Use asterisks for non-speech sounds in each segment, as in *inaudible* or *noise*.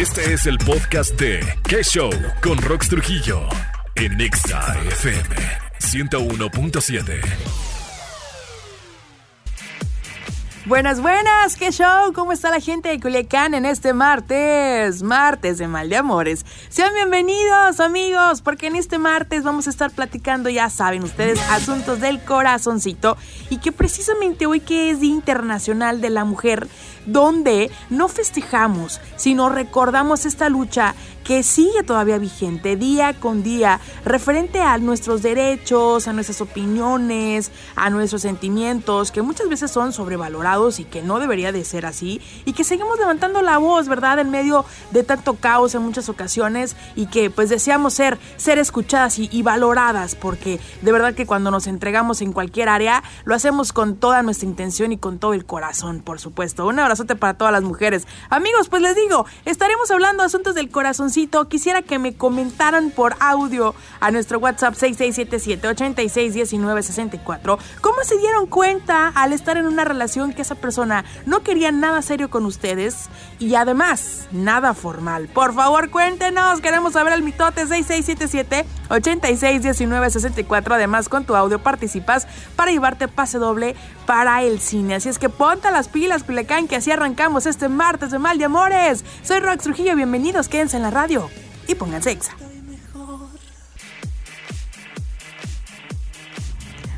Este es el podcast de ¿Qué Show? Con Rox Trujillo en Nexa FM 101.7. Buenas, buenas, qué show, ¿cómo está la gente de Culiacán en este martes? Martes de Mal de Amores. Sean bienvenidos amigos, porque en este martes vamos a estar platicando, ya saben ustedes, asuntos del corazoncito y que precisamente hoy que es Día Internacional de la Mujer, donde no festejamos, sino recordamos esta lucha que sigue todavía vigente día con día, referente a nuestros derechos, a nuestras opiniones, a nuestros sentimientos, que muchas veces son sobrevalorados y que no debería de ser así, y que seguimos levantando la voz, ¿verdad?, en medio de tanto caos en muchas ocasiones, y que pues deseamos ser, ser escuchadas y, y valoradas, porque de verdad que cuando nos entregamos en cualquier área, lo hacemos con toda nuestra intención y con todo el corazón, por supuesto. Un abrazote para todas las mujeres. Amigos, pues les digo, estaremos hablando de asuntos del corazoncito quisiera que me comentaran por audio a nuestro WhatsApp 6677-861964 cómo se dieron cuenta al estar en una relación que esa persona no quería nada serio con ustedes y además nada formal. Por favor, cuéntenos, queremos saber el mitote 6677-861964. Además, con tu audio participas para llevarte pase doble para el cine. Así es que ponte las pilas, Culecán, que así arrancamos este martes de Mal de Amores. Soy Rox Trujillo, bienvenidos, quédense en la radio y pónganse exa.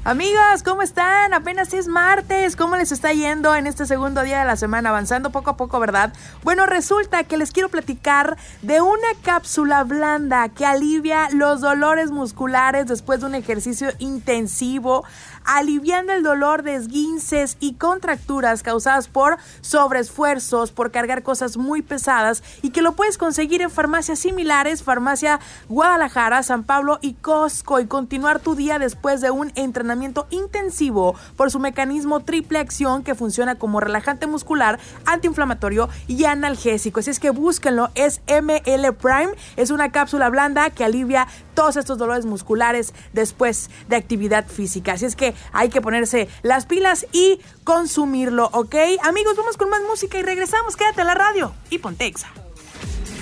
Amigos, ¿cómo están? Apenas es martes. ¿Cómo les está yendo en este segundo día de la semana? Avanzando poco a poco, ¿verdad? Bueno, resulta que les quiero platicar de una cápsula blanda que alivia los dolores musculares después de un ejercicio intensivo aliviando el dolor de esguinces y contracturas causadas por sobreesfuerzos, por cargar cosas muy pesadas y que lo puedes conseguir en farmacias similares, farmacia Guadalajara, San Pablo y Costco y continuar tu día después de un entrenamiento intensivo por su mecanismo triple acción que funciona como relajante muscular, antiinflamatorio y analgésico. Así es que búsquenlo, es ML Prime, es una cápsula blanda que alivia todos estos dolores musculares después de actividad física. Así es que hay que ponerse las pilas y consumirlo, ¿ok? Amigos, vamos con más música y regresamos. Quédate a la radio y ponte exa.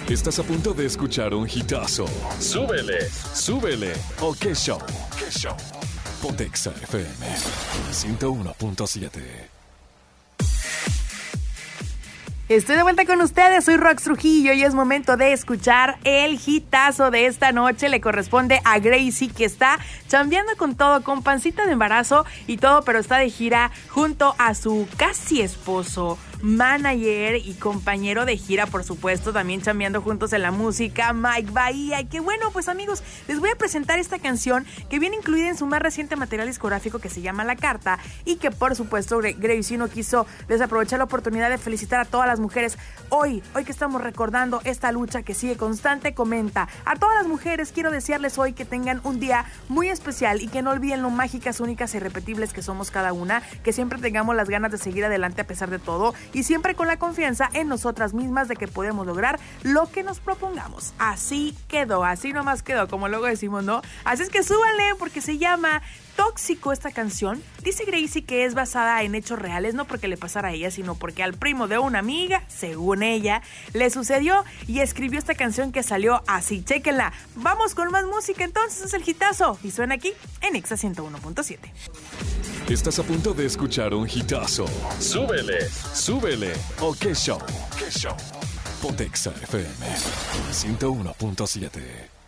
Estás a punto de escuchar un hitazo. Súbele, súbele. ¿O qué show? ¿Qué show? Ponte exa FM 101.7. Estoy de vuelta con ustedes, soy Rox Trujillo y es momento de escuchar el hitazo de esta noche. Le corresponde a Gracie que está chambeando con todo, con pancita de embarazo y todo, pero está de gira junto a su casi esposo manager y compañero de gira, por supuesto, también chambeando juntos en la música, Mike Bahía. Y que bueno, pues amigos, les voy a presentar esta canción que viene incluida en su más reciente material discográfico que se llama La Carta y que por supuesto Gracie no quiso desaprovechar la oportunidad de felicitar a todas las mujeres hoy, hoy que estamos recordando esta lucha que sigue constante, comenta. A todas las mujeres quiero desearles hoy que tengan un día muy especial y que no olviden lo mágicas, únicas y repetibles que somos cada una, que siempre tengamos las ganas de seguir adelante a pesar de todo y siempre con la confianza en nosotras mismas de que podemos lograr lo que nos propongamos. Así quedó, así nomás quedó, como luego decimos, ¿no? Así es que súbanle porque se llama tóxico esta canción. Dice Gracie que es basada en hechos reales, no porque le pasara a ella, sino porque al primo de una amiga, según ella, le sucedió y escribió esta canción que salió así. Chequenla. Vamos con más música entonces, es el hitazo. Y suena aquí en Exa 101.7. Estás a punto de escuchar un hitazo. Súbele, súbele. ¿O qué show? ¿Qué show? Ponte Exa FM 101.7.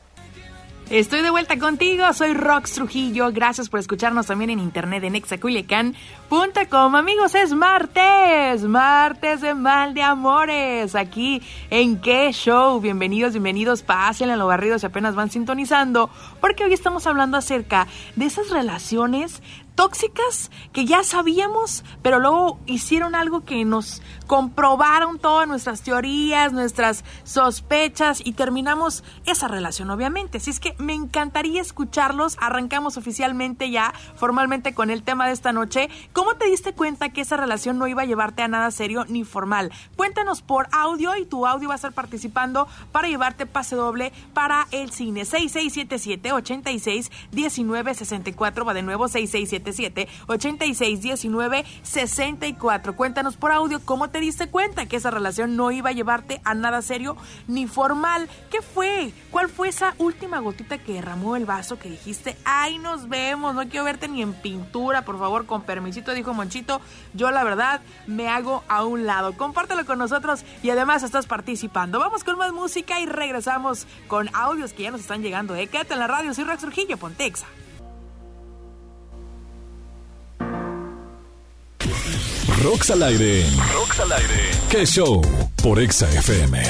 Estoy de vuelta contigo, soy Rox Trujillo. Gracias por escucharnos también en internet en exaculican.com. Amigos, es martes, martes de mal de amores. Aquí en qué show. Bienvenidos, bienvenidos. Pásenle a los barridos si apenas van sintonizando, porque hoy estamos hablando acerca de esas relaciones tóxicas que ya sabíamos, pero luego hicieron algo que nos comprobaron todas nuestras teorías, nuestras sospechas y terminamos esa relación, obviamente. Así es que me encantaría escucharlos. Arrancamos oficialmente ya, formalmente con el tema de esta noche. ¿Cómo te diste cuenta que esa relación no iba a llevarte a nada serio ni formal? Cuéntanos por audio y tu audio va a estar participando para llevarte pase doble para el cine. 6677 86 1964 va de nuevo 6677 8619 64. Cuéntanos por audio cómo te diste cuenta que esa relación no iba a llevarte a nada serio ni formal. ¿Qué fue? ¿Cuál fue esa última gotita que derramó el vaso que dijiste, ay, nos vemos, no quiero verte ni en pintura, por favor, con permisito, dijo Monchito, yo la verdad me hago a un lado. Compártelo con nosotros y además estás participando. Vamos con más música y regresamos con audios que ya nos están llegando. ¿eh? Quédate en la radio, soy Rex Trujillo, Pontexa. Rox al aire. Rox al aire. ¿Qué show? Por Exa FM.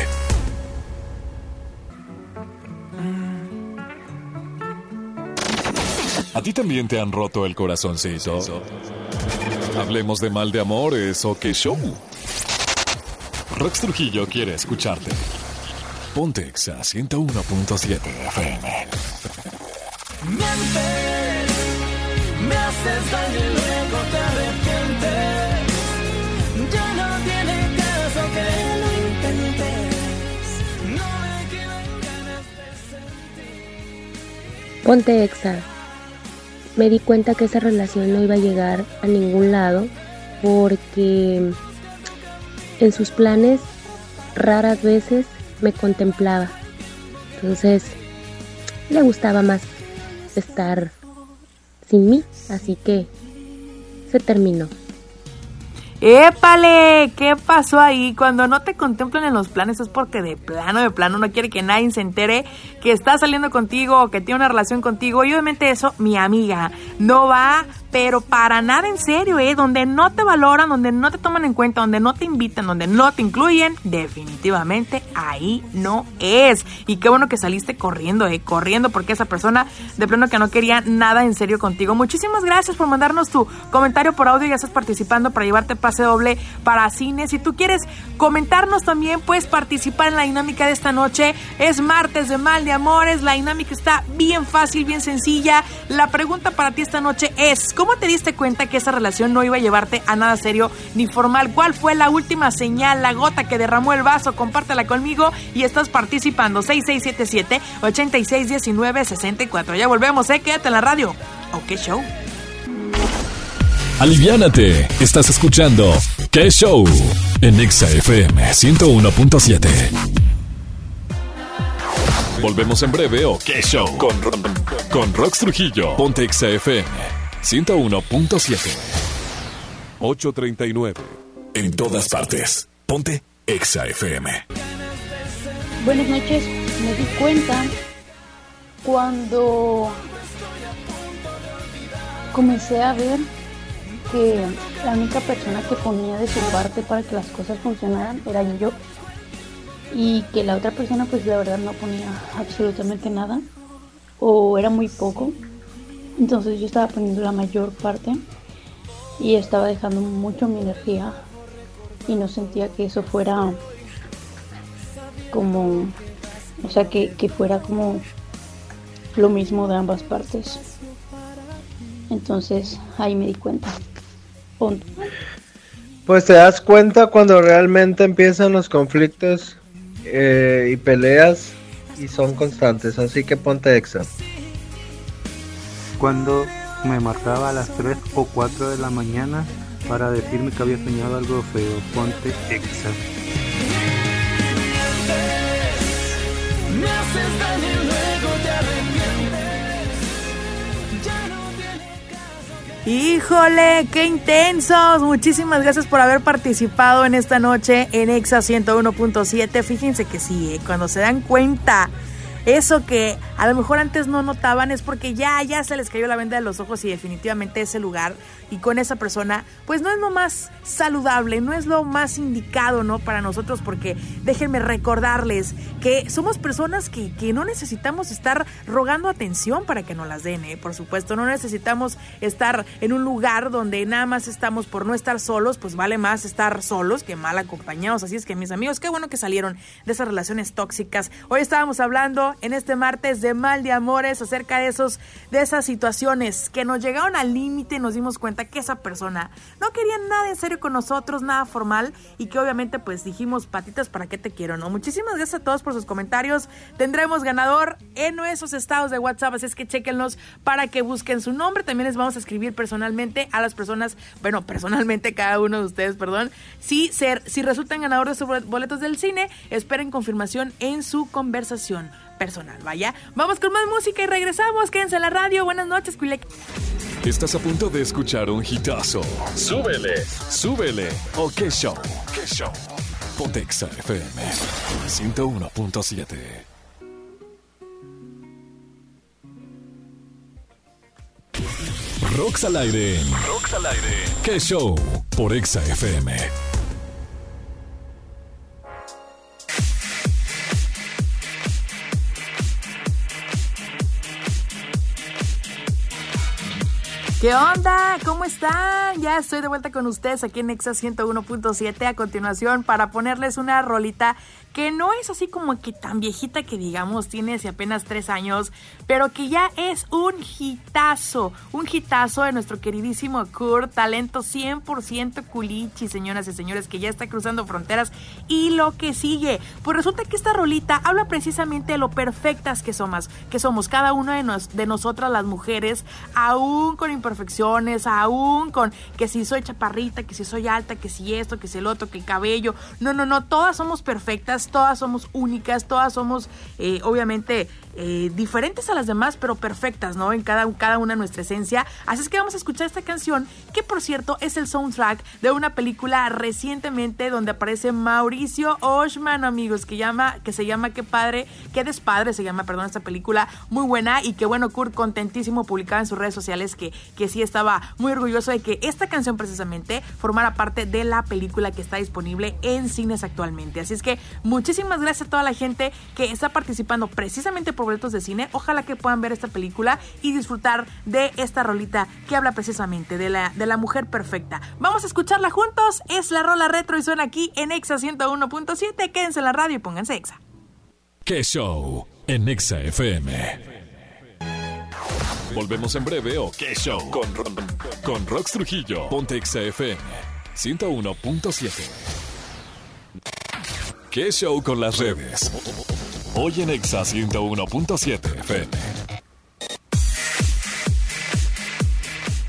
¿A ti también te han roto el corazoncito? Hablemos de mal de amores o qué show. Rox Trujillo quiere escucharte. Ponte Exa 101.7 FM. Me haces daño y luego te arrepientes. Ya no tiene caso que lo intentes. No me quedan ganas de sentir. Ponte Exa. Me di cuenta que esa relación no iba a llegar a ningún lado porque en sus planes raras veces me contemplaba. Entonces le gustaba más estar sin mí, así que se terminó. ¡Épale! ¿Qué pasó ahí? Cuando no te contemplan en los planes es porque de plano, de plano no quiere que nadie se entere que está saliendo contigo o que tiene una relación contigo. Y obviamente eso, mi amiga, no va pero para nada en serio, ¿eh? Donde no te valoran, donde no te toman en cuenta, donde no te invitan, donde no te incluyen, definitivamente ahí no es. Y qué bueno que saliste corriendo, ¿eh? Corriendo porque esa persona de plano que no quería nada en serio contigo. Muchísimas gracias por mandarnos tu comentario por audio, ya estás participando para llevarte pase doble para cine. Si tú quieres comentarnos también, puedes participar en la dinámica de esta noche. Es martes de mal de amores, la dinámica está bien fácil, bien sencilla. La pregunta para ti esta noche es... ¿Cómo te diste cuenta que esa relación no iba a llevarte a nada serio ni formal? ¿Cuál fue la última señal, la gota que derramó el vaso? Compártela conmigo y estás participando. 6677-861964. Ya volvemos, ¿eh? Quédate en la radio. ¿O qué show? Aliviánate. Estás escuchando ¿Qué show? En Exa FM 101.7. Volvemos en breve o qué show con, con Rox Trujillo. Ponte Exa FM 101.7. 839. En todas partes. Ponte Exa FM. Buenas noches. Me di cuenta cuando comencé a ver que la única persona que ponía de su parte para que las cosas funcionaran era yo y que la otra persona pues la verdad no ponía absolutamente nada o era muy poco entonces yo estaba poniendo la mayor parte y estaba dejando mucho mi energía y no sentía que eso fuera como, o sea, que, fuera como lo mismo de ambas partes. Entonces ahí me di cuenta. Pues te das cuenta cuando realmente empiezan los conflictos eh, y peleas y son constantes, así que ponte exa cuando me marcaba a las 3 o 4 de la mañana para decirme que había soñado algo feo. Ponte exa. Híjole, qué intensos. Muchísimas gracias por haber participado en esta noche en Exa 101.7. Fíjense que sí, ¿eh? cuando se dan cuenta eso que a lo mejor antes no notaban es porque ya, ya se les cayó la venda de los ojos y definitivamente ese lugar y con esa persona, pues no es lo más saludable, no es lo más indicado, ¿no? Para nosotros, porque déjenme recordarles que somos personas que, que no necesitamos estar rogando atención para que nos las den, ¿eh? Por supuesto, no necesitamos estar en un lugar donde nada más estamos por no estar solos, pues vale más estar solos que mal acompañados. Así es que mis amigos, qué bueno que salieron de esas relaciones tóxicas. Hoy estábamos hablando en este martes de mal de amores acerca de esos de esas situaciones que nos llegaron al límite y nos dimos cuenta que esa persona no quería nada en serio con nosotros, nada formal y que obviamente pues dijimos patitas para qué te quiero, ¿no? Muchísimas gracias a todos por sus comentarios. Tendremos ganador en nuestros estados de WhatsApp, así es que chequenlos para que busquen su nombre. También les vamos a escribir personalmente a las personas, bueno, *laughs* personalmente cada uno de ustedes, perdón, si ser si resultan ganadores de sus boletos del cine, esperen confirmación en su conversación personal, vaya. Vamos con más música y regresamos. Quédense en la radio. Buenas noches, Cuilec. Estás a punto de escuchar un hitazo. Súbele, súbele. ¿O qué show? ¿Qué show? Pontexa FM 101.7. Rocks al aire. Rocks al aire. ¿Qué show? Por Exa FM. ¿Qué onda? ¿Cómo están? Ya estoy de vuelta con ustedes aquí en Exa 101.7 a continuación para ponerles una rolita que no es así como que tan viejita que digamos, tiene hace apenas tres años, pero que ya es un hitazo, un hitazo de nuestro queridísimo Kurt, talento 100% culichi, señoras y señores, que ya está cruzando fronteras y lo que sigue. Pues resulta que esta rolita habla precisamente de lo perfectas que somos, que somos cada una de, nos, de nosotras las mujeres, aún con imperfecciones, aún con que si soy chaparrita, que si soy alta, que si esto, que si el otro, que el cabello. No, no, no, todas somos perfectas todas somos únicas, todas somos eh, obviamente eh, diferentes a las demás, pero perfectas, ¿no? En cada, cada una nuestra esencia. Así es que vamos a escuchar esta canción, que por cierto es el soundtrack de una película recientemente donde aparece Mauricio Oshman, amigos, que, llama, que se llama Qué padre, qué despadre se llama, perdón, esta película muy buena y que bueno, Kurt contentísimo publicaba en sus redes sociales que, que sí estaba muy orgulloso de que esta canción precisamente formara parte de la película que está disponible en cines actualmente. Así es que muchísimas gracias a toda la gente que está participando precisamente por boletos de cine. Ojalá que puedan ver esta película y disfrutar de esta rolita que habla precisamente de la, de la mujer perfecta. Vamos a escucharla juntos. Es la rola retro y suena aquí en Exa 101.7. Quédense en la radio y pónganse Exa. ¿Qué show? En Exa FM. Volvemos en breve o qué show con, con Rox Trujillo. Ponte Exa FM 101.7. ¿Qué show con las redes? Hoy en Exa 101.7 FM.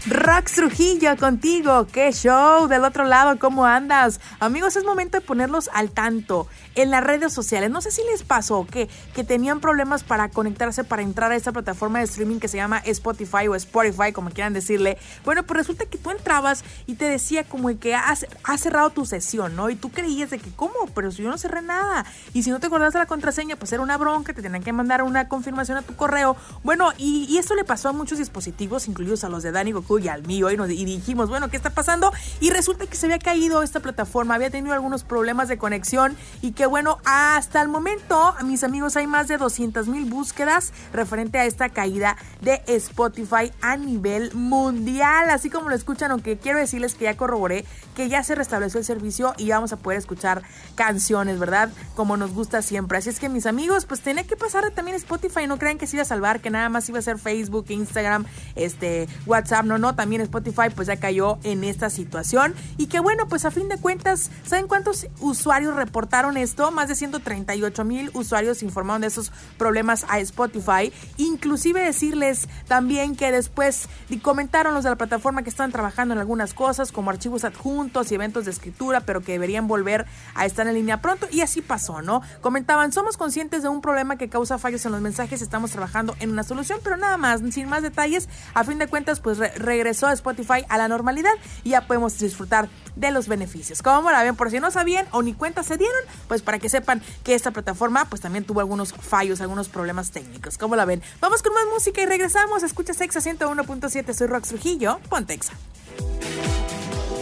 Rox Trujillo contigo, qué show, del otro lado, ¿cómo andas? Amigos, es momento de ponerlos al tanto en las redes sociales. No sé si les pasó que, que tenían problemas para conectarse, para entrar a esta plataforma de streaming que se llama Spotify o Spotify, como quieran decirle. Bueno, pues resulta que tú entrabas y te decía como que has, cerrado tu sesión, ¿no? Y tú creías de que, ¿cómo? Pero si yo no cerré nada. Y si no te acordás de la contraseña, pues era una bronca, te tenían que mandar una confirmación a tu correo. Bueno, y, y esto le pasó a muchos dispositivos, incluidos a los de Dani Goku y al mío, y, nos, y dijimos, bueno, ¿qué está pasando? Y resulta que se había caído esta plataforma, había tenido algunos problemas de conexión y que bueno, hasta el momento, mis amigos, hay más de 200 mil búsquedas referente a esta caída de Spotify a nivel mundial, así como lo escuchan, aunque quiero decirles que ya corroboré que ya se restableció el servicio y vamos a poder escuchar canciones, ¿verdad? Como nos gusta siempre. Así es que mis amigos, pues tenía que pasar también Spotify, no crean que se iba a salvar, que nada más iba a ser Facebook, Instagram, este, WhatsApp, no, no, también Spotify pues ya cayó en esta situación y que bueno, pues a fin de cuentas, ¿saben cuántos usuarios reportaron? Más de 138 mil usuarios informaron de esos problemas a Spotify. Inclusive decirles también que después comentaron los de la plataforma que están trabajando en algunas cosas como archivos adjuntos y eventos de escritura, pero que deberían volver a estar en línea pronto y así pasó, ¿no? Comentaban, somos conscientes de un problema que causa fallos en los mensajes, estamos trabajando en una solución, pero nada más, sin más detalles, a fin de cuentas pues re regresó Spotify a la normalidad y ya podemos disfrutar de los beneficios. ¿Cómo la ven? Por si no sabían o ni cuenta se dieron, pues para que sepan que esta plataforma pues también tuvo algunos fallos, algunos problemas técnicos. ¿Cómo la ven? Vamos con más música y regresamos. Escucha Sexa 101.7, soy Rox Trujillo, Pontexa.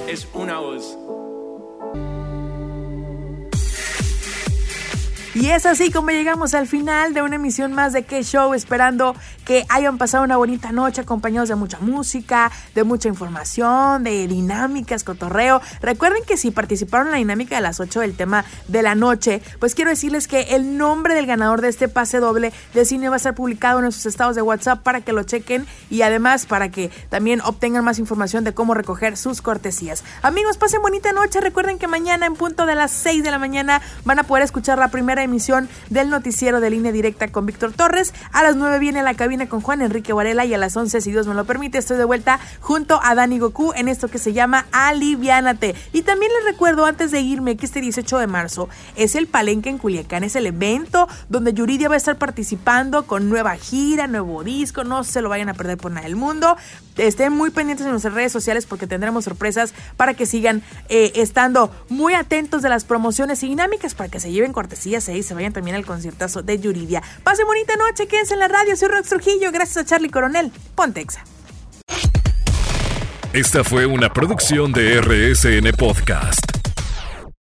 Es una voz. Y es así como llegamos al final de una emisión más de Qué Show, esperando que hayan pasado una bonita noche acompañados de mucha música, de mucha información, de dinámicas, cotorreo. Recuerden que si participaron en la dinámica de las 8 del tema de la noche, pues quiero decirles que el nombre del ganador de este pase doble de cine va a estar publicado en nuestros estados de WhatsApp para que lo chequen y además para que también obtengan más información de cómo recoger sus cortesías. Amigos, pasen bonita noche. Recuerden que mañana en punto de las 6 de la mañana van a poder escuchar la primera emisión del noticiero de línea directa con Víctor Torres. A las 9 viene la cabina con Juan Enrique Varela y a las 11, si Dios me lo permite, estoy de vuelta junto a Dani Goku en esto que se llama Aliviánate. Y también les recuerdo antes de irme que este 18 de marzo es el Palenque en Culiacán, es el evento donde Yuridia va a estar participando con nueva gira, nuevo disco, no se lo vayan a perder por nada del mundo. Estén muy pendientes en nuestras redes sociales porque tendremos sorpresas para que sigan eh, estando muy atentos de las promociones y dinámicas para que se lleven cortesías y se vayan también al conciertazo de Yuridia. Pasen bonita noche, quédense en la radio, soy Rox Trujillo, gracias a Charlie Coronel, Pontexa. Esta fue una producción de RSN Podcast.